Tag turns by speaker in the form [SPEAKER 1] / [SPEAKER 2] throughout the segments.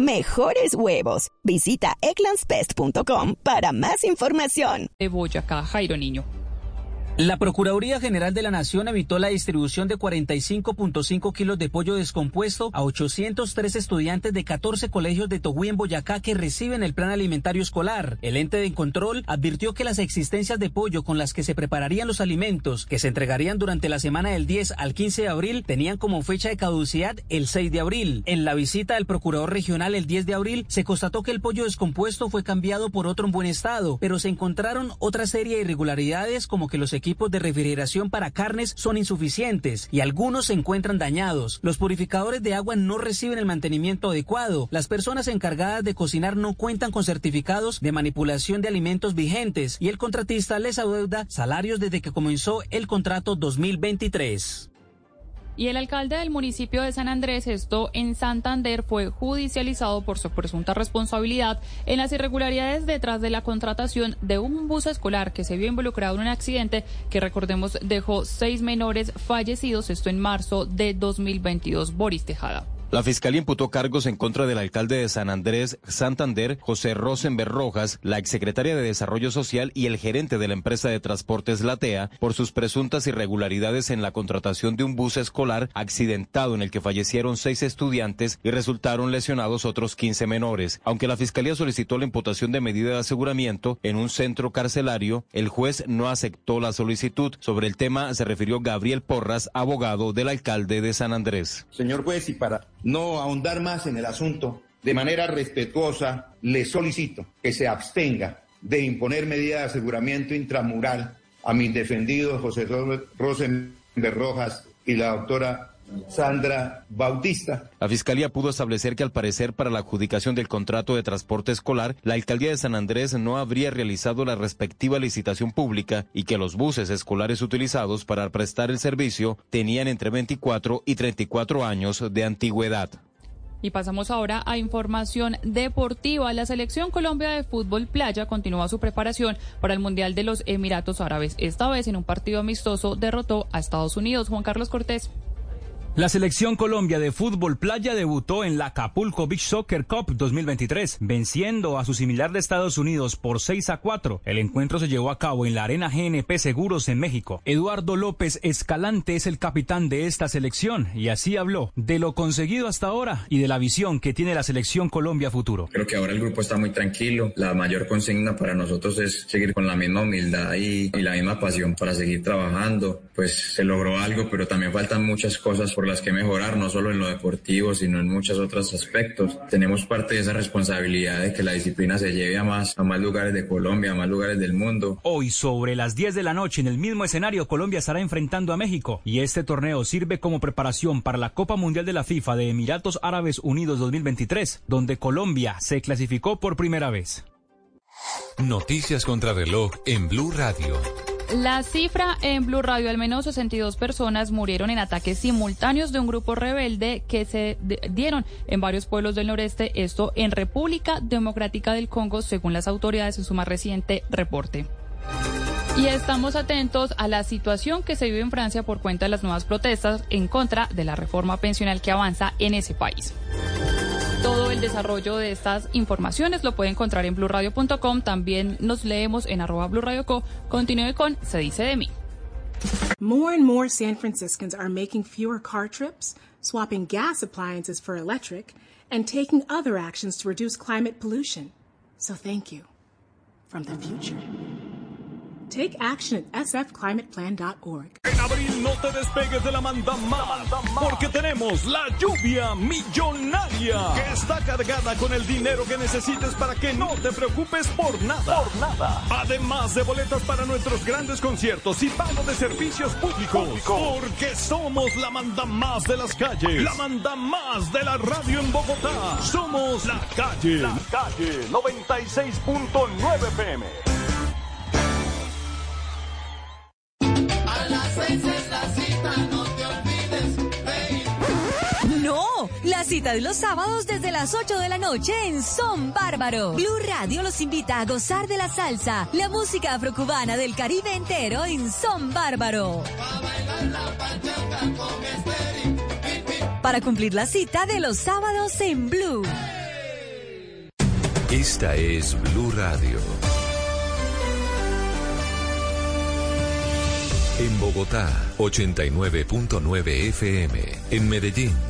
[SPEAKER 1] mejores huevos. Visita eclanspest.com para más información.
[SPEAKER 2] De Boyacá, Jairo Niño.
[SPEAKER 3] La Procuraduría General de la Nación evitó la distribución de 45.5 kilos de pollo descompuesto a 803 estudiantes de 14 colegios de Toguí en Boyacá que reciben el plan alimentario escolar. El ente de control advirtió que las existencias de pollo con las que se prepararían los alimentos que se entregarían durante la semana del 10 al 15 de abril tenían como fecha de caducidad el 6 de abril. En la visita del Procurador Regional el 10 de abril se constató que el pollo descompuesto fue cambiado por otro en buen estado, pero se encontraron otra serie de irregularidades como que los equipos de refrigeración para carnes son insuficientes y algunos se encuentran dañados. Los purificadores de agua no reciben el mantenimiento adecuado. Las personas encargadas de cocinar no cuentan con certificados de manipulación de alimentos vigentes y el contratista les adeuda salarios desde que comenzó el contrato 2023.
[SPEAKER 2] Y el alcalde del municipio de San Andrés, esto en Santander, fue judicializado por su presunta responsabilidad en las irregularidades detrás de la contratación de un bus escolar que se vio involucrado en un accidente que, recordemos, dejó seis menores fallecidos, esto en marzo de 2022. Boris Tejada.
[SPEAKER 4] La fiscalía imputó cargos en contra del alcalde de San Andrés, Santander, José Rosenberg Rojas, la exsecretaria de Desarrollo Social y el gerente de la empresa de transportes Latea por sus presuntas irregularidades en la contratación de un bus escolar accidentado en el que fallecieron seis estudiantes y resultaron lesionados otros 15 menores. Aunque la fiscalía solicitó la imputación de medida de aseguramiento en un centro carcelario, el juez no aceptó la solicitud. Sobre el tema se refirió Gabriel Porras, abogado del alcalde de San Andrés.
[SPEAKER 5] Señor juez, y para no ahondar más en el asunto, de manera respetuosa le solicito que se abstenga de imponer medidas de aseguramiento intramural a mis defendidos José Rosenberg Rojas y la doctora Sandra Bautista.
[SPEAKER 4] La Fiscalía pudo establecer que al parecer para la adjudicación del contrato de transporte escolar, la Alcaldía de San Andrés no habría realizado la respectiva licitación pública y que los buses escolares utilizados para prestar el servicio tenían entre 24 y 34 años de antigüedad.
[SPEAKER 2] Y pasamos ahora a información deportiva. La selección Colombia de fútbol playa continúa su preparación para el Mundial de los Emiratos Árabes. Esta vez en un partido amistoso derrotó a Estados Unidos. Juan Carlos Cortés.
[SPEAKER 6] La selección Colombia de fútbol playa debutó en la Acapulco Beach Soccer Cup 2023, venciendo a su similar de Estados Unidos por 6 a 4. El encuentro se llevó a cabo en la Arena GNP Seguros en México. Eduardo López Escalante es el capitán de esta selección y así habló de lo conseguido hasta ahora y de la visión que tiene la selección Colombia futuro.
[SPEAKER 7] Creo que ahora el grupo está muy tranquilo. La mayor consigna para nosotros es seguir con la misma humildad y, y la misma pasión para seguir trabajando. Pues se logró algo, pero también faltan muchas cosas por las que mejorar, no solo en lo deportivo, sino en muchos otros aspectos. Tenemos parte de esa responsabilidad de que la disciplina se lleve a más, a más lugares de Colombia, a más lugares del mundo.
[SPEAKER 6] Hoy, sobre las 10 de la noche, en el mismo escenario, Colombia estará enfrentando a México y este torneo sirve como preparación para la Copa Mundial de la FIFA de Emiratos Árabes Unidos 2023, donde Colombia se clasificó por primera vez.
[SPEAKER 8] Noticias contra reloj en Blue Radio.
[SPEAKER 2] La cifra en Blue Radio, al menos 62 personas murieron en ataques simultáneos de un grupo rebelde que se dieron en varios pueblos del noreste, esto en República Democrática del Congo, según las autoridades en su más reciente reporte. Y estamos atentos a la situación que se vive en Francia por cuenta de las nuevas protestas en contra de la reforma pensional que avanza en ese país. Todo el desarrollo de estas informaciones lo puede encontrar en blurradio.com. También nos leemos en arroba blurradioco. Continúe con Se dice de mí.
[SPEAKER 9] More and more San Franciscans are making fewer car trips, swapping gas appliances for electric, and taking other actions to reduce climate pollution. So thank you from the future. Take action at sfclimateplan.org.
[SPEAKER 10] En abril no te despegues de la manda más, porque tenemos la lluvia millonaria que está cargada con el dinero que necesites para que no te preocupes por nada. Por nada. Además de boletas para nuestros grandes conciertos y pago de servicios públicos, porque somos la manda más de las calles, la manda más de la radio en Bogotá. Somos la calle, la calle 96.9 PM.
[SPEAKER 11] Y los sábados desde las 8 de la noche en Son Bárbaro. Blue Radio los invita a gozar de la salsa, la música afrocubana del Caribe entero en Son Bárbaro. Para cumplir la cita de los sábados en Blue.
[SPEAKER 8] Esta es Blue Radio. En Bogotá, 89.9 FM. En Medellín.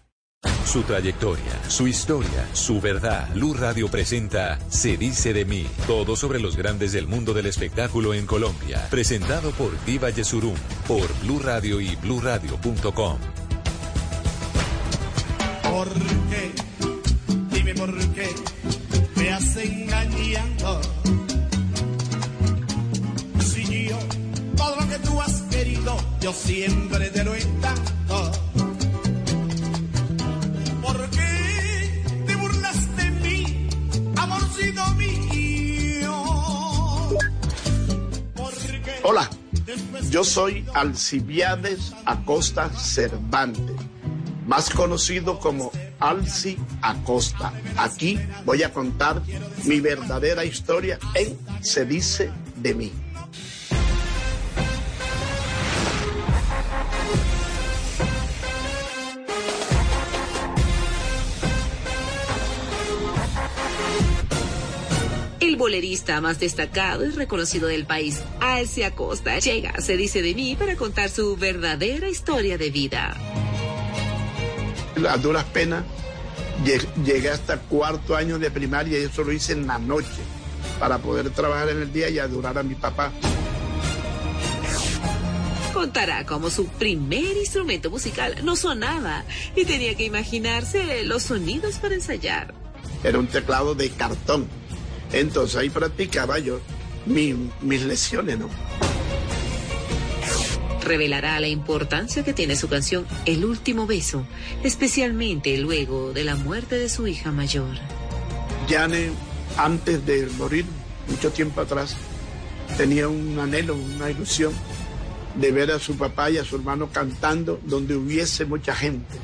[SPEAKER 8] Su trayectoria, su historia, su verdad. Blue Radio presenta Se dice de mí. Todo sobre los grandes del mundo del espectáculo en Colombia. Presentado por Diva Yesurum. Por Blue Radio y BlueRadio.com.
[SPEAKER 12] ¿Por qué? Dime por qué me has engañado. Si yo, todo lo que tú has querido, yo siempre te lo he dado. Mío?
[SPEAKER 13] Hola, yo soy Alcibiades Acosta Cervantes, más conocido como Alci Acosta. Aquí voy a contar mi verdadera historia en Se dice de mí.
[SPEAKER 14] Bolerista más destacado y reconocido del país, Alce Acosta, llega, se dice de mí, para contar su verdadera historia de vida.
[SPEAKER 13] A duras penas lle- llegué hasta cuarto año de primaria y eso lo hice en la noche para poder trabajar en el día y adorar a mi papá.
[SPEAKER 14] Contará cómo su primer instrumento musical no sonaba y tenía que imaginarse los sonidos para ensayar.
[SPEAKER 13] Era un teclado de cartón. Entonces ahí practicaba yo mi- mis lesiones, ¿no?
[SPEAKER 14] Revelará la importancia que tiene su canción El último beso, especialmente luego de la muerte de su hija mayor.
[SPEAKER 13] Yane, antes de morir, mucho tiempo atrás, tenía un anhelo, una ilusión de ver a su papá y a su hermano cantando donde hubiese mucha gente.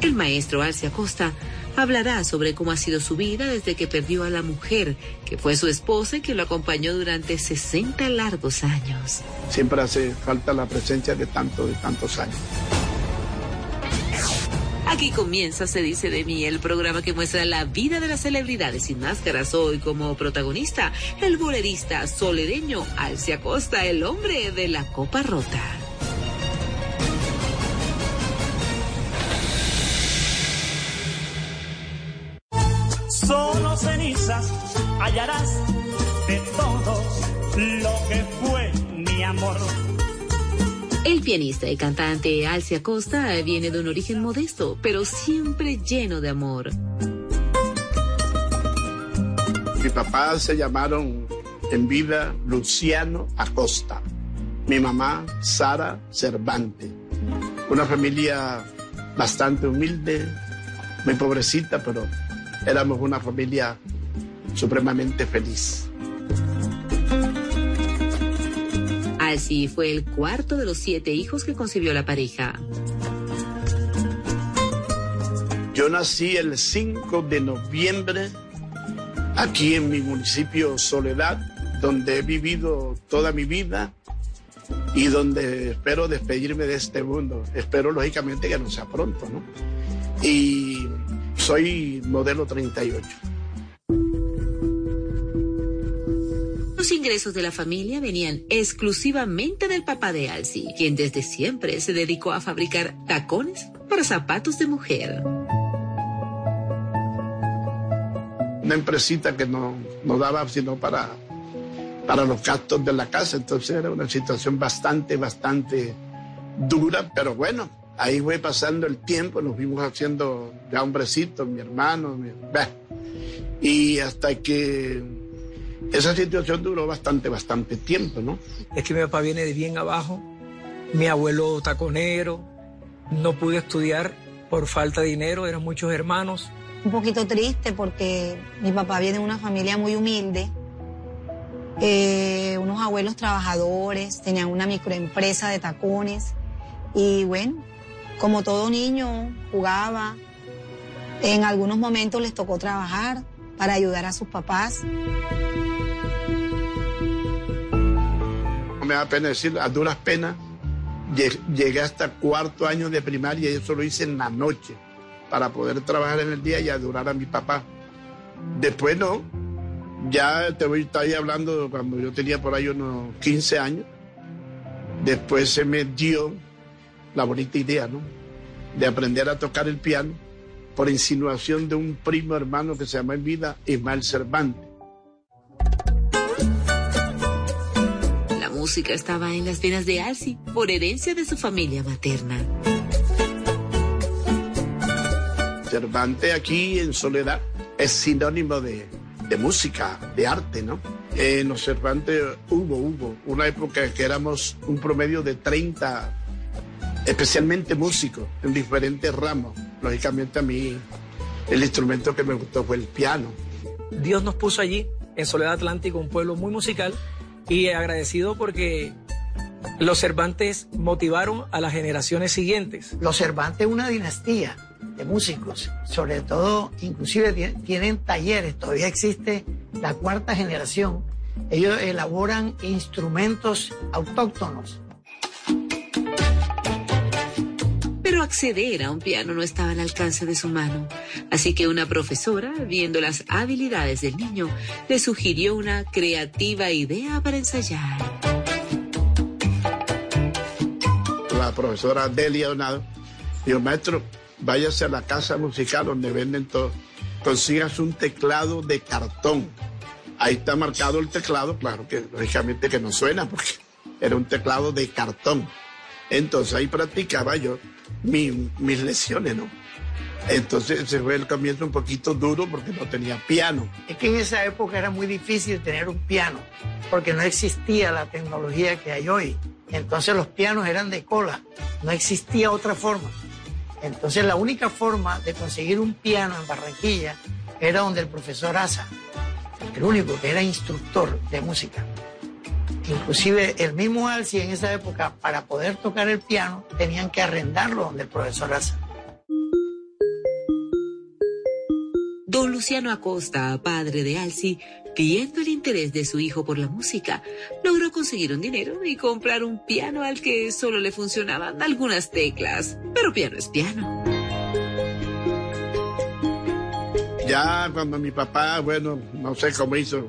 [SPEAKER 14] El maestro Alce Acosta hablará sobre cómo ha sido su vida desde que perdió a la mujer, que fue su esposa y que lo acompañó durante 60 largos años.
[SPEAKER 13] Siempre hace falta la presencia de tanto, de tantos años.
[SPEAKER 14] Aquí comienza, se dice de mí, el programa que muestra la vida de las celebridades sin máscaras. Hoy como protagonista, el bolerista solereño Alce Acosta, el hombre de la copa rota.
[SPEAKER 12] Hallarás de todo lo que fue mi amor.
[SPEAKER 14] El pianista y cantante Alce Acosta viene de un origen modesto, pero siempre lleno de amor.
[SPEAKER 13] Mi papá se llamaron en vida Luciano Acosta. Mi mamá Sara Cervantes. Una familia bastante humilde, muy pobrecita, pero éramos una familia supremamente feliz.
[SPEAKER 14] Alci fue el cuarto de los siete hijos que concibió la pareja.
[SPEAKER 13] Yo nací el 5 de noviembre aquí en mi municipio Soledad, donde he vivido toda mi vida y donde espero despedirme de este mundo. Espero lógicamente que no sea pronto, ¿no? y soy modelo 38.
[SPEAKER 14] Los ingresos de la familia venían exclusivamente del papá de Alci, quien desde siempre se dedicó a fabricar tacones para zapatos de mujer.
[SPEAKER 13] Una empresita que no, no daba sino para, para los gastos de la casa, entonces era una situación bastante, bastante dura, pero bueno, ahí fue pasando el tiempo, nos fuimos haciendo ya hombrecitos, mi hermano, mi, y hasta que esa situación duró bastante, bastante tiempo, ¿no?
[SPEAKER 15] Es que mi papá viene de bien abajo, mi abuelo taconero, no pude estudiar por falta de dinero, eran muchos hermanos.
[SPEAKER 16] Un poquito triste porque mi papá viene de una familia muy humilde, eh, unos abuelos trabajadores, tenían una microempresa de tacones y bueno, como todo niño jugaba, en algunos momentos les tocó trabajar para ayudar a sus papás.
[SPEAKER 13] Me da pena decir, a duras penas, llegué hasta cuarto año de primaria y eso lo hice en la noche para poder trabajar en el día y adorar a mi papá. Después no, ya te voy a estar hablando cuando yo tenía por ahí unos 15 años. Después se me dio la bonita idea, ¿no? De aprender a tocar el piano por insinuación de un primo hermano que se llama en vida Ismael Cervantes.
[SPEAKER 14] Música estaba en las venas de Alci por herencia de su familia materna.
[SPEAKER 13] Cervantes aquí en Soledad es sinónimo de, música, de arte, ¿no? En los Cervantes hubo, hubo una época que éramos un promedio de 30, especialmente músicos en diferentes ramos. Lógicamente a mí el instrumento que me gustó fue el piano.
[SPEAKER 15] Dios nos puso allí, en Soledad Atlántico, un pueblo muy musical, y agradecido porque los Cervantes motivaron a las generaciones siguientes.
[SPEAKER 17] Los Cervantes es una dinastía de músicos, sobre todo, inclusive tienen talleres, todavía existe la cuarta generación. Ellos elaboran instrumentos autóctonos
[SPEAKER 14] acceder a un piano no estaba al alcance de su mano. Así que una profesora, viendo las habilidades del niño, le sugirió una creativa idea para ensayar.
[SPEAKER 13] La profesora Delia Donado dijo, maestro, váyase a la casa musical donde venden todo, consigas un teclado de cartón. Ahí está marcado el teclado, claro que lógicamente que no suena porque era un teclado de cartón. Entonces ahí practicaba yo mis lesiones, ¿no? Entonces se fue el comienzo un poquito duro porque no tenía piano.
[SPEAKER 17] Es que en esa época era muy difícil tener un piano porque no existía la tecnología que hay hoy. Entonces los pianos eran de cola, no existía otra forma. Entonces la única forma de conseguir un piano en Barranquilla era donde el profesor Asa, el único que era instructor de música. Inclusive el mismo Alci en esa época, para poder tocar el piano, tenían que arrendarlo donde el profesor Asa.
[SPEAKER 14] Don Luciano Acosta, padre de Alci, viendo el interés de su hijo por la música, logró conseguir un dinero y comprar un piano al que solo le funcionaban algunas teclas. Pero piano es piano.
[SPEAKER 13] Ya cuando mi papá, bueno, no sé cómo hizo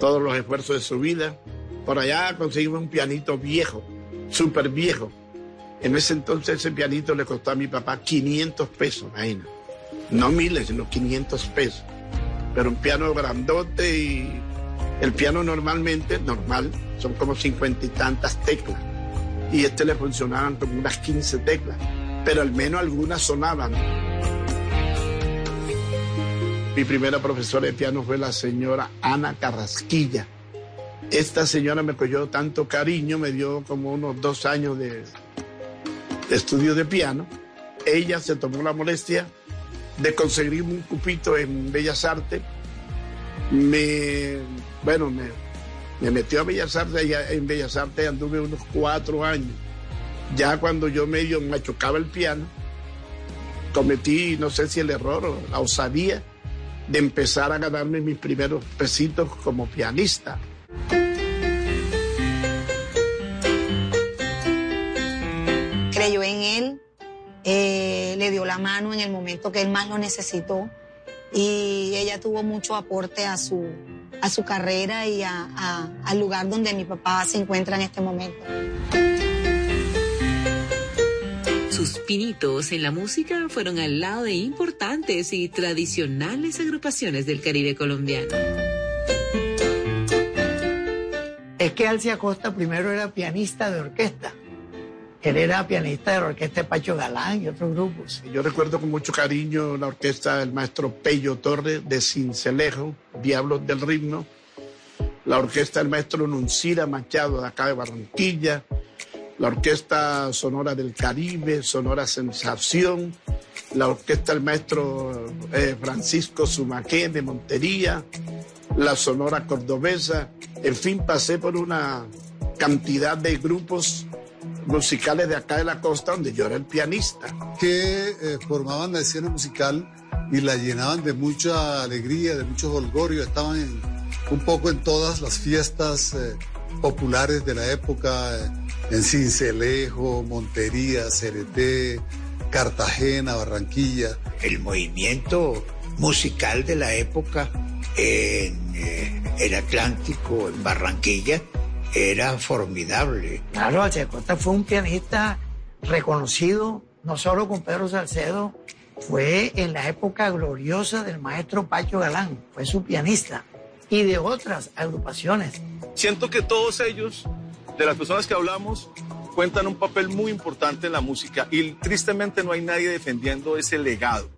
[SPEAKER 13] todos los esfuerzos de su vida, por allá conseguimos un pianito viejo, súper viejo. En ese entonces ese pianito le costó a mi papá 500 pesos, imagina. No miles, sino 500 pesos. Pero un piano grandote y el piano normalmente, normal, son como cincuenta y tantas teclas. Y este le funcionaban como unas 15 teclas. Pero al menos algunas sonaban. Mi primera profesora de piano fue la señora Ana Carrasquilla esta señora me cogió tanto cariño, me dio como unos dos años de, estudio de piano. Ella se tomó la molestia de conseguir un cupito en Bellas Artes. Me, bueno, me, me metió a Bellas Artes, en Bellas Artes anduve unos cuatro años. Ya cuando yo medio me chocaba el piano, cometí, no sé si el error o la osadía, de empezar a ganarme mis primeros pesitos como pianista.
[SPEAKER 16] Creyó en él, eh, le dio la mano en el momento que él más lo necesitó y ella tuvo mucho aporte a su, a su carrera y al lugar donde mi papá se encuentra en este momento.
[SPEAKER 14] Sus pinitos en la música fueron al lado de importantes y tradicionales agrupaciones del Caribe colombiano.
[SPEAKER 17] Es que Alcia Costa primero era pianista de orquesta. Él era pianista de la orquesta de Pacho Galán y otros grupos.
[SPEAKER 13] Yo recuerdo con mucho cariño la orquesta del maestro Pello Torres de Cincelejo, Diablos del Ritmo, la orquesta del maestro Nuncira Machado de acá de Barranquilla, la Orquesta Sonora del Caribe, Sonora Sensación, la Orquesta del Maestro eh, Francisco Sumaqué de Montería, la Sonora Cordobesa, en fin, pasé por una cantidad de grupos musicales de acá de la costa donde yo era el pianista.
[SPEAKER 18] Que eh, formaban la escena musical y la llenaban de mucha alegría, de mucho holgorio, estaban un poco en todas las fiestas eh, populares de la época, eh, en Cincelejo, Montería, Cereté, Cartagena, Barranquilla.
[SPEAKER 19] El movimiento musical de la época en el Atlántico, en Barranquilla, era formidable.
[SPEAKER 17] Claro, Costa fue un pianista reconocido, no solo con Pedro Salcedo, fue en la época gloriosa del maestro Pacho Galán, fue su pianista, y de otras agrupaciones.
[SPEAKER 20] Siento que todos ellos, de las personas que hablamos, cuentan un papel muy importante en la música y tristemente no hay nadie defendiendo ese legado.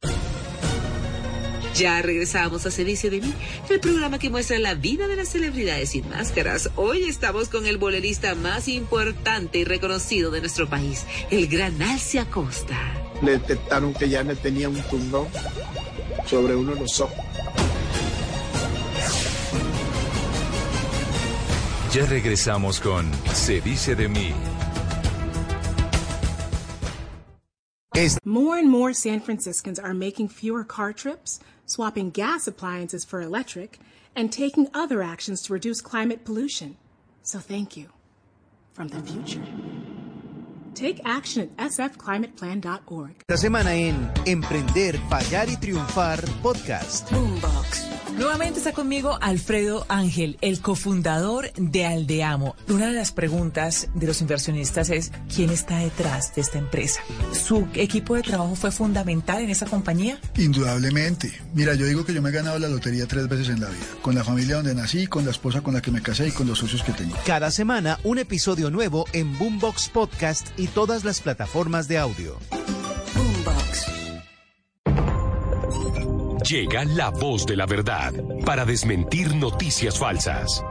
[SPEAKER 14] Ya regresamos a Servicio de mí, el programa que muestra la vida de las celebridades sin máscaras. Hoy estamos con el bolerista más importante y reconocido de nuestro país, el gran Alcia Costa.
[SPEAKER 13] Le detectaron que ya no tenía un tumor sobre uno de los ojos.
[SPEAKER 8] Ya regresamos con Se dice de mí.
[SPEAKER 9] More and more San Franciscans are making fewer car trips. Swapping gas appliances for electric, and taking other actions to reduce climate pollution. So thank you from the future. Take action at sfclimateplan.org.
[SPEAKER 21] Esta semana en Emprender, Fallar y Triunfar Podcast.
[SPEAKER 22] Boombox. Nuevamente está conmigo Alfredo Ángel, el cofundador de Aldeamo. Una de las preguntas de los inversionistas es quién está detrás de esta empresa. ¿Su equipo de trabajo fue fundamental en esa compañía?
[SPEAKER 23] Indudablemente. Mira, yo digo que yo me he ganado la lotería tres veces en la vida. Con la familia donde nací, con la esposa con la que me casé y con los socios que tengo.
[SPEAKER 21] Cada semana un episodio nuevo en Boombox Podcast y todas las plataformas de audio.
[SPEAKER 8] Llega la voz de la verdad para desmentir noticias falsas.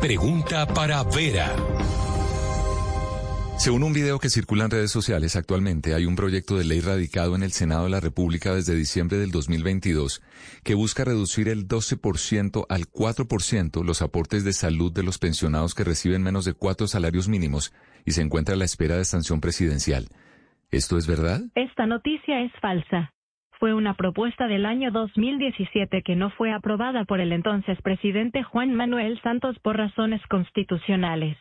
[SPEAKER 8] Pregunta para Vera.
[SPEAKER 24] Según un video que circula en redes sociales actualmente, hay un proyecto de ley radicado en el Senado de la República desde diciembre del 2022 que busca reducir el 12% al 4% los aportes de salud de los pensionados que reciben menos de cuatro salarios mínimos y se encuentra a la espera de sanción presidencial. ¿Esto es verdad?
[SPEAKER 25] Esta noticia es falsa. Fue una propuesta del año 2017 que no fue aprobada por el entonces presidente Juan Manuel Santos por razones constitucionales.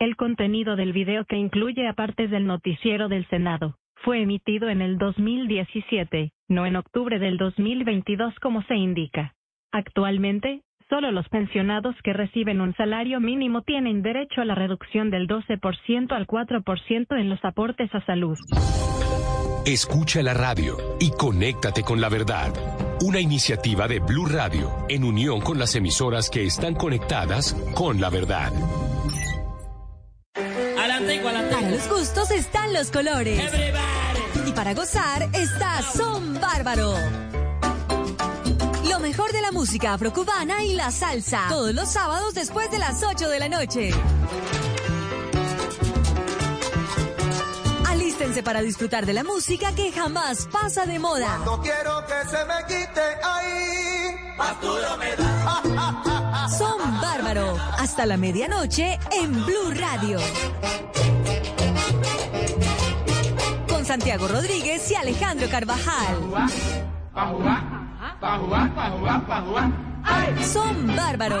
[SPEAKER 25] El contenido del video que incluye a partes del noticiero del Senado fue emitido en el 2017, no en octubre del 2022 como se indica. Actualmente, solo los pensionados que reciben un salario mínimo tienen derecho a la reducción del 12% al 4% en los aportes a salud.
[SPEAKER 8] Escucha la radio y conéctate con la verdad. Una iniciativa de Blue Radio en unión con las emisoras que están conectadas con la verdad.
[SPEAKER 11] Para los gustos están los colores. Y para gozar está Son Bárbaro. Lo mejor de la música afrocubana y la salsa. Todos los sábados después de las 8 de la noche. para disfrutar de la música que jamás pasa de moda.
[SPEAKER 26] Cuando quiero que se me quite ahí, me da.
[SPEAKER 11] Bárbaro. Hasta la medianoche en Blue Radio. Con Santiago Rodríguez y Alejandro Carvajal. Son Bárbaro.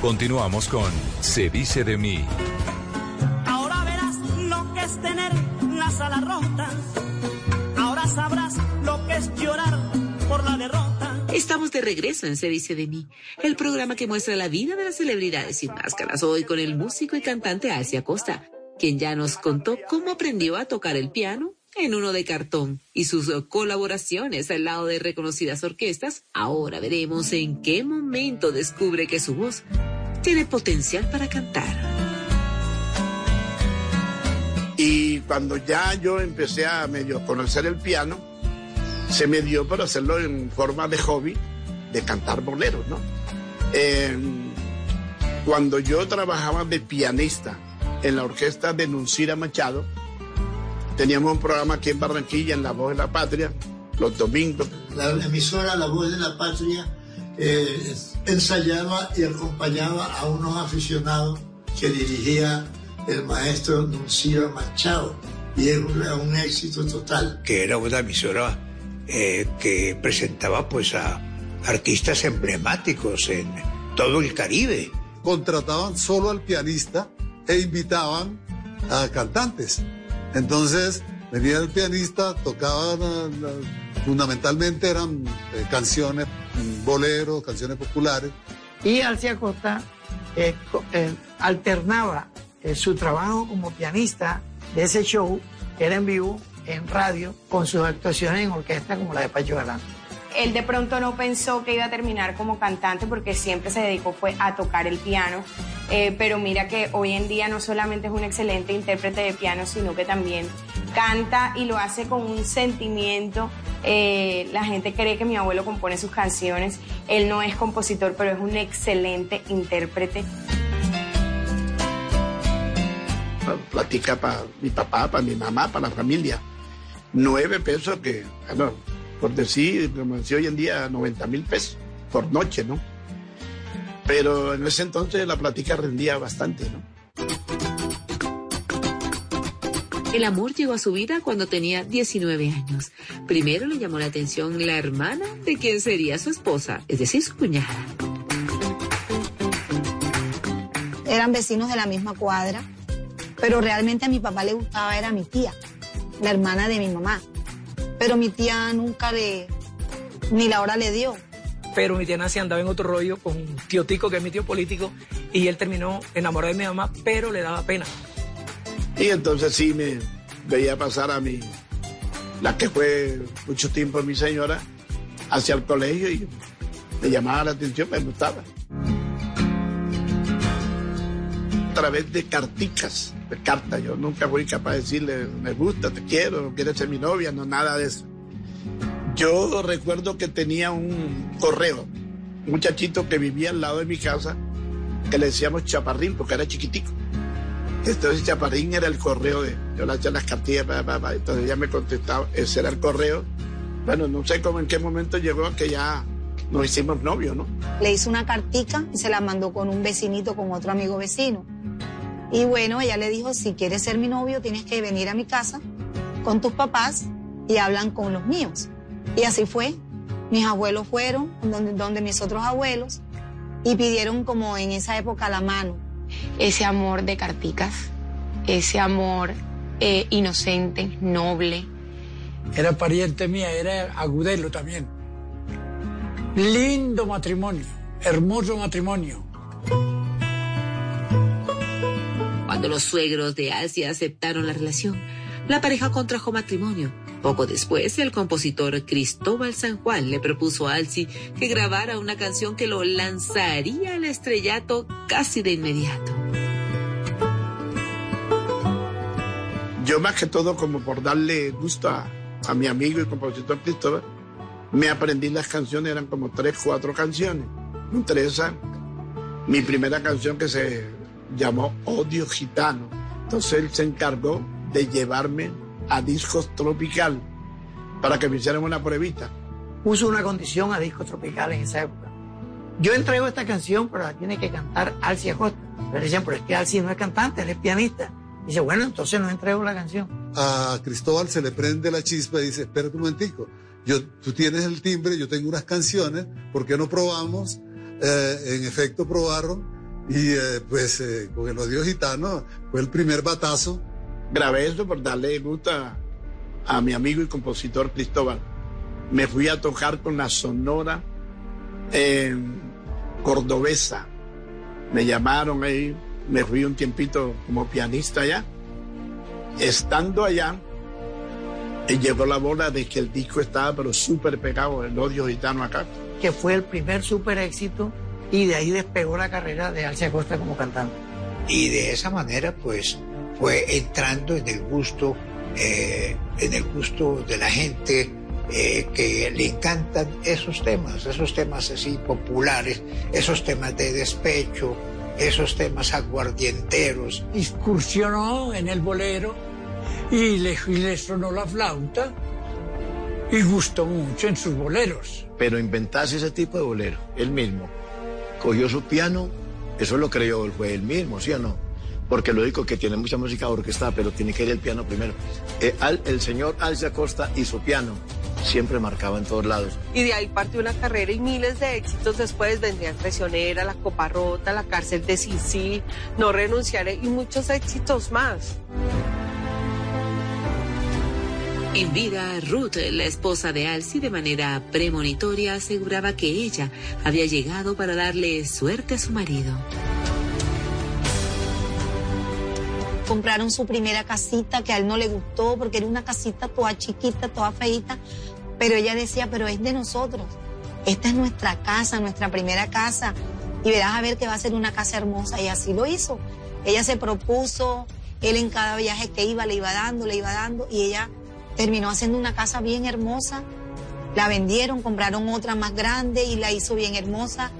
[SPEAKER 8] Continuamos con Se dice de mí.
[SPEAKER 12] Ahora verás lo que es tener la sala rota. Ahora sabrás lo que es llorar por la derrota.
[SPEAKER 14] Estamos de regreso en Se dice de mí, el programa que muestra la vida de las celebridades sin máscaras. Hoy con el músico y cantante Alcia Costa, quien ya nos contó cómo aprendió a tocar el piano en uno de cartón y sus colaboraciones al lado de reconocidas orquestas, ahora veremos en qué momento descubre que su voz tiene potencial para cantar.
[SPEAKER 13] Y cuando ya yo empecé a medio conocer el piano, se me dio por hacerlo en forma de hobby, de cantar boleros, ¿no? Eh, cuando yo trabajaba de pianista en la orquesta de Nuncira Machado, Teníamos un programa aquí en Barranquilla, en La Voz de la Patria, los domingos.
[SPEAKER 23] La emisora La Voz de la Patria eh, ensayaba y acompañaba a unos aficionados que dirigía el maestro Nuncía Machado. Y era un éxito total.
[SPEAKER 19] Que era una emisora eh, que presentaba pues a artistas emblemáticos en todo el Caribe.
[SPEAKER 18] Contrataban solo al pianista e invitaban a cantantes. Entonces venía el pianista, tocaba fundamentalmente eran eh, canciones, mm, boleros, canciones populares.
[SPEAKER 17] Y Alcia Costa eh, eh, alternaba su trabajo como pianista de ese show, que era en vivo, en radio, con sus actuaciones en orquesta como la de Pacho Galán
[SPEAKER 27] él de pronto no pensó que iba a terminar como cantante porque siempre se dedicó fue a tocar el piano. Eh, pero mira que hoy en día no solamente es un excelente intérprete de piano, sino que también canta y lo hace con un sentimiento. Eh, la gente cree que mi abuelo compone sus canciones. Él no es compositor, pero es un excelente intérprete.
[SPEAKER 13] Platica para mi papá, para mi mamá, para la familia. Nueve pesos que, bueno, por decir, como decía hoy en día, 90 mil pesos por noche, ¿no? Pero en ese entonces la plática rendía bastante, ¿no?
[SPEAKER 14] El amor llegó a su vida cuando tenía 19 años. Primero le llamó la atención la hermana de quien sería su esposa, es decir, su cuñada.
[SPEAKER 16] Eran vecinos de la misma cuadra, pero realmente a mi papá le gustaba era mi tía, la hermana de mi mamá pero mi tía nunca le, ni la hora le dio.
[SPEAKER 15] Pero mi tía Nancy andaba en otro rollo con un tío Tico, que es mi tío político, y él terminó enamorado de mi mamá, pero le daba pena.
[SPEAKER 13] Y entonces sí me veía pasar a mi, la que fue mucho tiempo mi señora, hacia el colegio y me llamaba la atención, me gustaba. Través de carticas de carta. Yo nunca fui capaz de decirle, me gusta, te quiero, quieres ser mi novia, no nada de eso. Yo recuerdo que tenía un correo, un muchachito que vivía al lado de mi casa, que le decíamos Chaparrín, porque era chiquitico. Entonces Chaparrín era el correo de, yo le hacía las cartillas, entonces ella me contestaba, ese era el correo. Bueno, no sé cómo en qué momento llegó a que ya nos hicimos novios, ¿no?
[SPEAKER 16] Le hizo una cartica y se la mandó con un vecinito, con otro amigo vecino. Y bueno, ella le dijo, si quieres ser mi novio, tienes que venir a mi casa con tus papás y hablan con los míos. Y así fue. Mis abuelos fueron donde, donde mis otros abuelos y pidieron como en esa época la mano.
[SPEAKER 27] Ese amor de carticas, ese amor eh, inocente, noble.
[SPEAKER 28] Era pariente mía, era agudelo también. Lindo matrimonio, hermoso matrimonio.
[SPEAKER 14] Cuando los suegros de Asia aceptaron la relación, la pareja contrajo matrimonio. Poco después, el compositor Cristóbal San Juan le propuso a Alci que grabara una canción que lo lanzaría al estrellato casi de inmediato.
[SPEAKER 13] Yo más que todo como por darle gusto a, mi amigo y compositor Cristóbal, Me aprendí las canciones, eran como tres, cuatro canciones. Entre esas, mi primera canción que se llamó Odio Gitano. Entonces él se encargó de llevarme a discos tropical para que me hicieran una pruebita.
[SPEAKER 17] Puso una condición a discos tropical en esa época. Yo entrego esta canción, pero la tiene que cantar Alci Acosta. Le decían, pero es que Alci no es cantante, él es pianista. Dice, bueno, entonces no entrego la canción.
[SPEAKER 18] A Cristóbal se le prende la chispa y dice, espérate un momentico, yo, tú tienes el timbre, yo tengo unas canciones, ¿por qué no probamos? Eh, en efecto probaron y eh, pues eh, con el odio gitano fue el primer batazo.
[SPEAKER 13] Grabé eso por darle gusto a, a mi amigo y compositor Cristóbal. Me fui a tocar con la Sonora cordobesa. Me llamaron ahí, me fui un tiempito como pianista allá. Estando allá, llegó la bola de que el disco estaba pero súper pegado, el odio gitano acá.
[SPEAKER 17] Que fue el primer súper éxito y de ahí despegó la carrera de Alcia Costa como cantante.
[SPEAKER 19] Y de esa manera, pues, fue entrando en el gusto, eh, en el gusto de la gente eh, que le encantan esos temas, esos temas así populares, esos temas de despecho, esos temas aguardienteros.
[SPEAKER 28] Excursionó en el bolero y le, y le sonó la flauta y gustó mucho en sus boleros.
[SPEAKER 29] Pero inventarse ese tipo de bolero, él mismo, cogió su piano, eso lo creyó, fue él mismo, ¿sí o no? Porque lo digo que tiene mucha música orquestada, pero tiene que ir el piano primero. Eh, al, el señor Alce Acosta y su piano siempre marcaba en todos lados.
[SPEAKER 30] Y de ahí partió una carrera y miles de éxitos después vendrían Traicionera, La Copa Rota, La Cárcel de Sisi, No Renunciaré y muchos éxitos más.
[SPEAKER 14] En vida, Ruth, la esposa de Alcy, de manera premonitoria aseguraba que ella había llegado para darle suerte a su marido.
[SPEAKER 16] Compraron su primera casita que a él no le gustó porque era una casita toda chiquita, toda feita, pero ella decía, pero es de nosotros. Esta es nuestra casa, nuestra primera casa y verás a ver que va a ser una casa hermosa y así lo hizo. Ella se propuso, él en cada viaje que iba le iba dando, le iba dando y ella terminó haciendo una casa bien hermosa. La vendieron, compraron otra más grande y la hizo bien hermosa.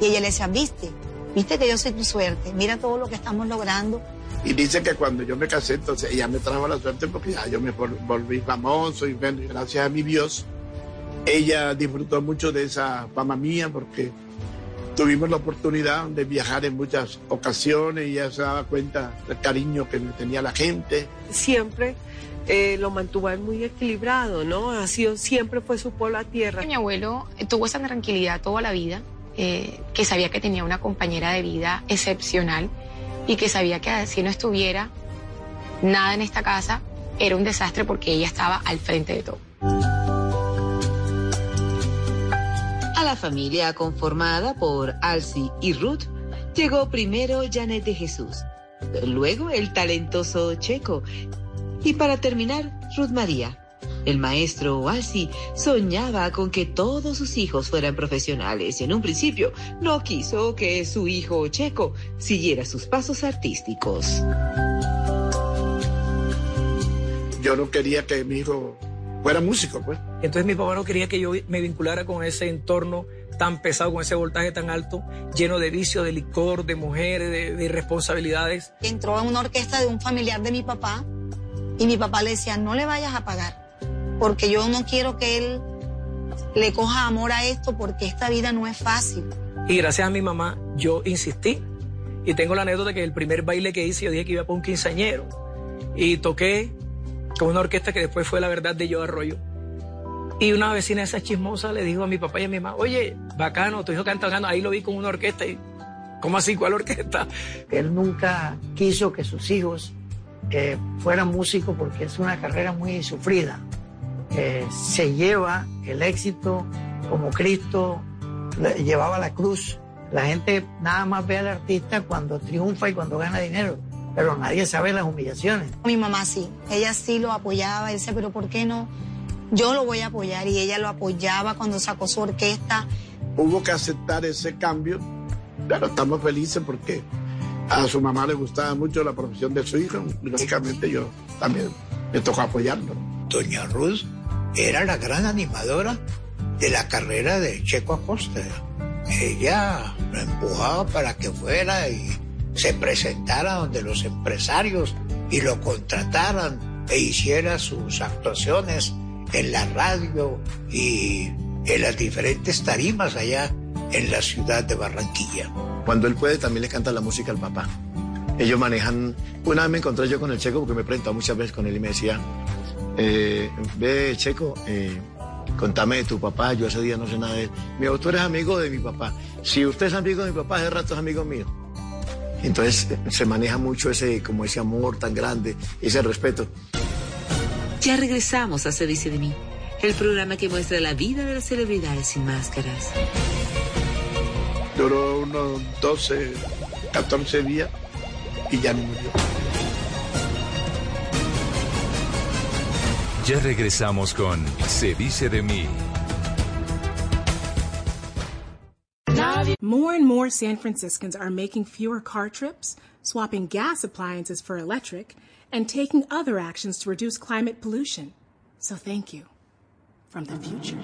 [SPEAKER 16] Y ella le decía, viste, viste que yo soy tu suerte, mira todo lo que estamos logrando.
[SPEAKER 13] Y dice que cuando yo me casé, entonces ella me trajo la suerte porque ya yo me volví famoso y gracias a mi Dios, ella disfrutó mucho de esa fama mía porque tuvimos la oportunidad de viajar en muchas ocasiones y ella se daba cuenta del cariño que tenía la gente.
[SPEAKER 30] Siempre eh, lo mantuvo muy equilibrado, ¿no? Ha sido, siempre fue su pueblo a tierra.
[SPEAKER 27] Mi abuelo tuvo esa tranquilidad toda la vida, eh, que sabía que tenía una compañera de vida excepcional y que sabía que si no estuviera nada en esta casa, era un desastre porque ella estaba al frente de todo.
[SPEAKER 14] La familia conformada por Alcy y Ruth llegó primero Janet de Jesús, luego el talentoso Checo y para terminar, Ruth María. El maestro Alci soñaba con que todos sus hijos fueran profesionales y en un principio no quiso que su hijo Checo siguiera sus pasos artísticos.
[SPEAKER 13] Yo no quería que mi hijo fuera músico, pues.
[SPEAKER 15] Entonces mi papá no quería que yo me vinculara con ese entorno tan pesado, con ese voltaje tan alto, lleno de vicio, de licor, de mujeres, de, de irresponsabilidades.
[SPEAKER 16] Entró en una orquesta de un familiar de mi papá y mi papá le decía, no le vayas a pagar, porque yo no quiero que él le coja amor a esto, porque esta vida no es fácil.
[SPEAKER 15] Y gracias a mi mamá, yo insistí. Y tengo la anécdota de que el primer baile que hice, yo dije que iba para un quinceañero. Y toqué con una orquesta que después fue la verdad de Yo Arroyo. Y una vecina esa chismosa le dijo a mi papá y a mi mamá, oye, bacano, tu hijo canta bacano. Ahí lo vi con una orquesta. Y, ¿Cómo así? ¿Cuál orquesta?
[SPEAKER 17] Él nunca quiso que sus hijos que fuera músico porque es una carrera muy sufrida. se lleva el éxito como Cristo llevaba la cruz. La gente nada más ve al artista cuando triunfa y cuando gana dinero, pero nadie sabe las humillaciones.
[SPEAKER 16] Mi mamá sí, ella sí lo apoyaba, dice, pero ¿por qué no? Yo lo voy a apoyar y ella lo apoyaba cuando sacó su orquesta.
[SPEAKER 13] Hubo que aceptar ese cambio, pero estamos felices porque a su mamá le gustaba mucho la profesión de su hijo y lógicamente yo también me tocó apoyarlo.
[SPEAKER 19] Doña Ruth era la gran animadora de la carrera de Checo Acosta. Ella lo empujaba para que fuera y se presentara donde los empresarios y lo contrataran e hiciera sus actuaciones en la radio y en las diferentes tarimas allá en la ciudad de Barranquilla.
[SPEAKER 29] Cuando él puede también le canta la música al papá. Ellos manejan, una vez me encontré yo con el Checo porque me he presentado muchas veces con él y me decía, eh, ve Checo, eh, contame de tu papá, yo ese día no sé nada de él. Me dijo, tú eres amigo de mi papá. Si usted es amigo de mi papá, ese rato es amigo mío. Entonces se maneja mucho ese, como ese amor tan grande, ese respeto.
[SPEAKER 14] Ya regresamos a Se dice de mí, el programa que muestra la vida de las celebridades sin máscaras.
[SPEAKER 13] Duró unos 12, 14 días y ya no murió.
[SPEAKER 8] Ya regresamos con Se dice de mí.
[SPEAKER 31] More and more San Franciscans are making fewer car trips, swapping gas appliances for electric, and taking other actions to reduce climate pollution. So thank you from the future.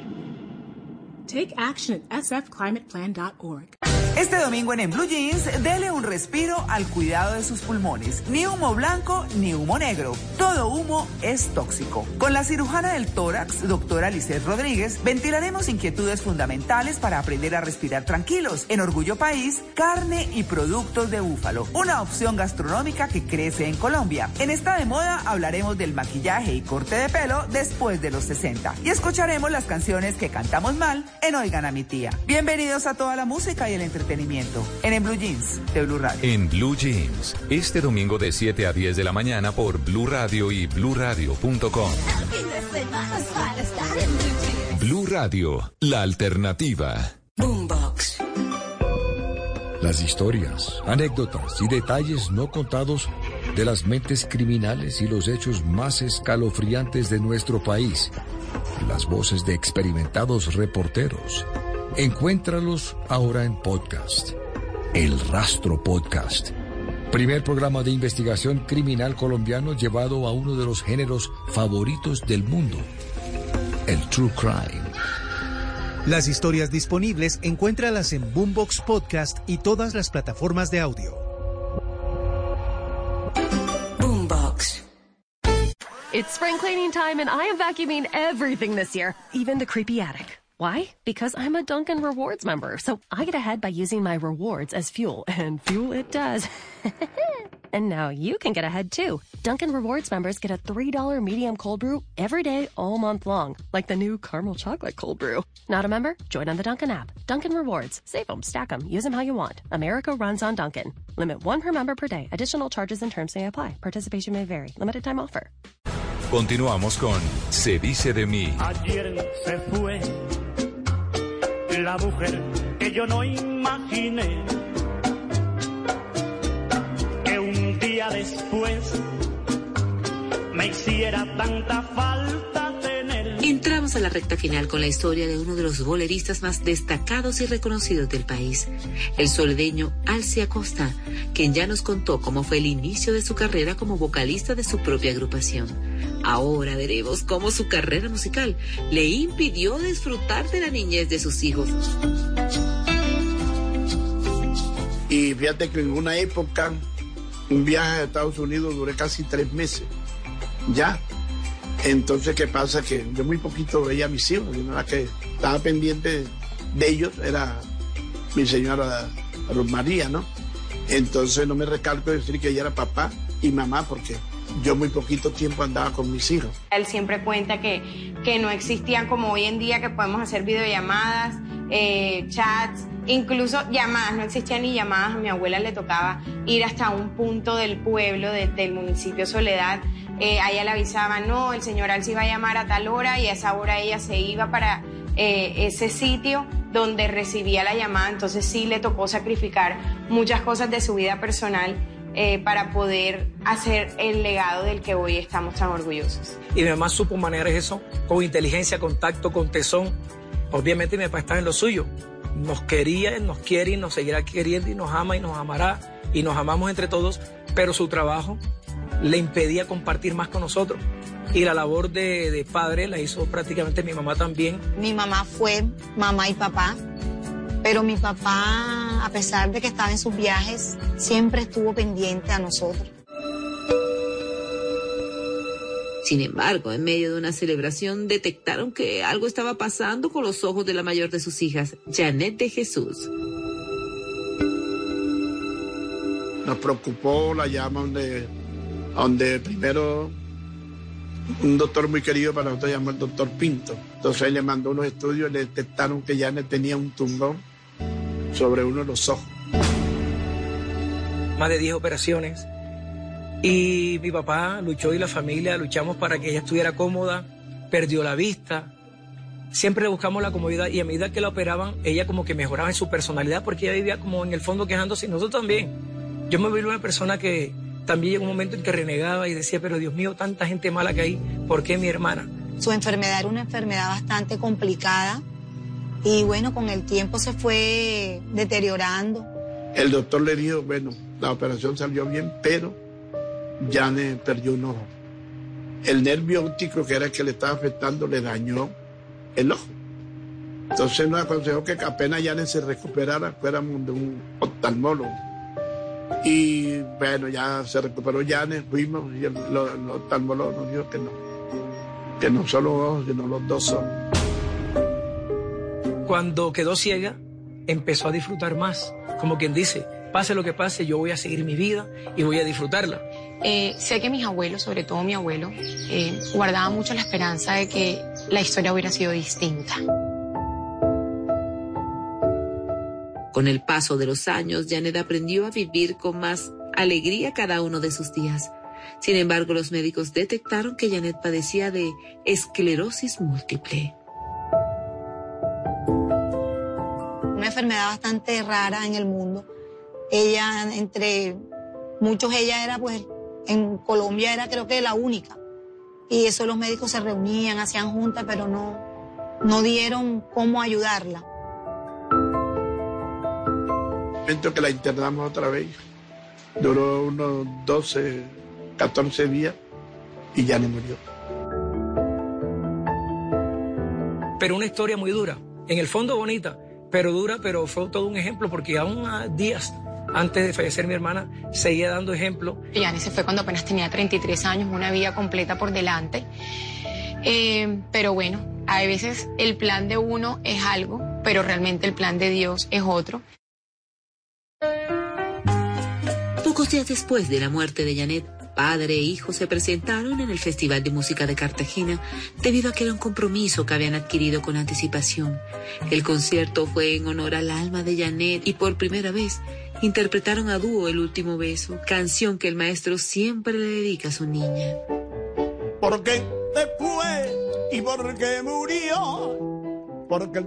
[SPEAKER 31] Take action at sfclimateplan.org.
[SPEAKER 32] Este domingo en, en Blue Jeans, dele un respiro al cuidado de sus pulmones. Ni humo blanco ni humo negro. Todo humo es tóxico. Con la cirujana del tórax, doctora Lisset Rodríguez, ventilaremos inquietudes fundamentales para aprender a respirar tranquilos. En Orgullo País, carne y productos de búfalo. Una opción gastronómica que crece en Colombia. En esta de moda hablaremos del maquillaje y corte de pelo después de los 60. Y escucharemos las canciones que cantamos mal en Oigan a mi tía. Bienvenidos a toda la música y el entretenimiento en En Blue Jeans de Blue Radio.
[SPEAKER 8] En Blue Jeans, este domingo de 7 a 10 de la mañana por Blue Radio y bluradio.com. Blue Radio, la alternativa.
[SPEAKER 33] Boombox. Las historias, anécdotas y detalles no contados de las mentes criminales y los hechos más escalofriantes de nuestro país. Las voces de experimentados reporteros Encuéntralos ahora en podcast. El Rastro Podcast. Primer programa de investigación criminal colombiano llevado a uno de los géneros favoritos del mundo, el True Crime.
[SPEAKER 21] Las historias disponibles encuéntralas en Boombox Podcast y todas las plataformas de audio.
[SPEAKER 34] Boombox. It's spring cleaning time and I am vacuuming everything this year, even the creepy attic. Why? Because I'm a Dunkin' Rewards member, so I get ahead by using my rewards as fuel, and fuel it does. and now you can get ahead too. Dunkin' Rewards members get a $3 medium cold brew every day all month long, like the new caramel chocolate cold brew. Not a member? Join on the Dunkin' app. Dunkin' Rewards. Save them, stack them, use them how you want. America runs on Dunkin'. Limit one per member per day. Additional charges and terms may apply. Participation may vary. Limited time offer.
[SPEAKER 8] Continuamos con Se dice de mí.
[SPEAKER 12] Ayer se fue la mujer que yo no imaginé que un día después me hiciera tanta falta.
[SPEAKER 14] Entramos a la recta final con la historia de uno de los boleristas más destacados y reconocidos del país, el soledeño Alcia Costa, quien ya nos contó cómo fue el inicio de su carrera como vocalista de su propia agrupación. Ahora veremos cómo su carrera musical le impidió disfrutar de la niñez de sus hijos.
[SPEAKER 13] Y fíjate que en una época, un viaje a Estados Unidos duré casi tres meses. Ya. Entonces, ¿qué pasa? Que yo muy poquito veía a mis hijos. Y la que estaba pendiente de ellos era mi señora María, ¿no? Entonces no me recalco decir que ella era papá y mamá porque yo muy poquito tiempo andaba con mis hijos.
[SPEAKER 27] Él siempre cuenta que, que no existían como hoy en día que podemos hacer videollamadas, eh, chats, incluso llamadas, no existían ni llamadas. A mi abuela le tocaba ir hasta un punto del pueblo, del municipio Soledad. Eh, ella le avisaban, no, el señor Alci va a llamar a tal hora y a esa hora ella se iba para eh, ese sitio donde recibía la llamada. Entonces sí le tocó sacrificar muchas cosas de su vida personal eh, para poder hacer el legado del que hoy estamos tan orgullosos.
[SPEAKER 15] Y mi mamá supo manejar eso con inteligencia, con tacto, con tesón. Obviamente mi papá estaba en lo suyo. Nos quería, nos quiere y nos seguirá queriendo y nos ama y nos amará y nos amamos entre todos, pero su trabajo le impedía compartir más con nosotros. Y la labor de, de padre la hizo prácticamente mi mamá también.
[SPEAKER 16] Mi mamá fue mamá y papá, pero mi papá, a pesar de que estaba en sus viajes, siempre estuvo pendiente a nosotros.
[SPEAKER 14] Sin embargo, en medio de una celebración detectaron que algo estaba pasando con los ojos de la mayor de sus hijas, Janet de Jesús.
[SPEAKER 13] Nos preocupó la llama donde, donde primero un doctor muy querido para nosotros llamó el doctor Pinto. Entonces él le mandó unos estudios y le detectaron que Janet tenía un tumbón sobre uno de los ojos.
[SPEAKER 15] Más de 10 operaciones. Y mi papá luchó y la familia luchamos para que ella estuviera cómoda, perdió la vista. Siempre le buscamos la comodidad y a medida que la operaban, ella como que mejoraba en su personalidad porque ella vivía como en el fondo quejándose y nosotros también. Yo me vi una persona que también llegó un momento en que renegaba y decía, pero Dios mío, tanta gente mala que hay, ¿por qué mi hermana?
[SPEAKER 16] Su enfermedad era una enfermedad bastante complicada y bueno, con el tiempo se fue deteriorando.
[SPEAKER 13] El doctor le dijo, bueno, la operación salió bien, pero Janet perdió un ojo. El nervio óptico que era el que le estaba afectando le dañó el ojo. Entonces nos aconsejó que apenas Janet se recuperara, fuéramos de un oftalmólogo. Y bueno, ya se recuperó Janet, fuimos y el, lo- el oftalmólogo nos dijo que no, que no solo ojos, sino los dos son.
[SPEAKER 15] Cuando quedó ciega, empezó a disfrutar más. Como quien dice, pase lo que pase, yo voy a seguir mi vida y voy a disfrutarla.
[SPEAKER 35] Eh, sé que mis abuelos, sobre todo mi abuelo, eh, guardaban mucho la esperanza de que la historia hubiera sido distinta.
[SPEAKER 14] Con el paso de los años, Janet aprendió a vivir con más alegría cada uno de sus días. Sin embargo, los médicos detectaron que Janet padecía de esclerosis múltiple.
[SPEAKER 16] Una enfermedad bastante rara en el mundo. Ella, entre muchos, ella era pues, en Colombia era creo que la única. Y eso los médicos se reunían, hacían juntas, pero no, no dieron cómo ayudarla.
[SPEAKER 13] momento que la internamos otra vez, duró unos 12, 14 días y ya no murió.
[SPEAKER 15] Pero una historia muy dura. En el fondo bonita, pero dura, pero fue todo un ejemplo porque aún a días antes de fallecer mi hermana seguía dando ejemplo.
[SPEAKER 35] Yani se fue cuando apenas tenía 33 años, una vida completa por delante. Eh, pero bueno, a veces el plan de uno es algo, pero realmente el plan de Dios es otro.
[SPEAKER 14] Pocos días después de la muerte de Janet, padre e hijo se presentaron en el Festival de Música de Cartagena debido a que era un compromiso que habían adquirido con anticipación. El concierto fue en honor al alma de Janet y por primera vez interpretaron a dúo El último beso, canción que el maestro siempre le dedica a su niña.
[SPEAKER 36] Después y murió. Porque el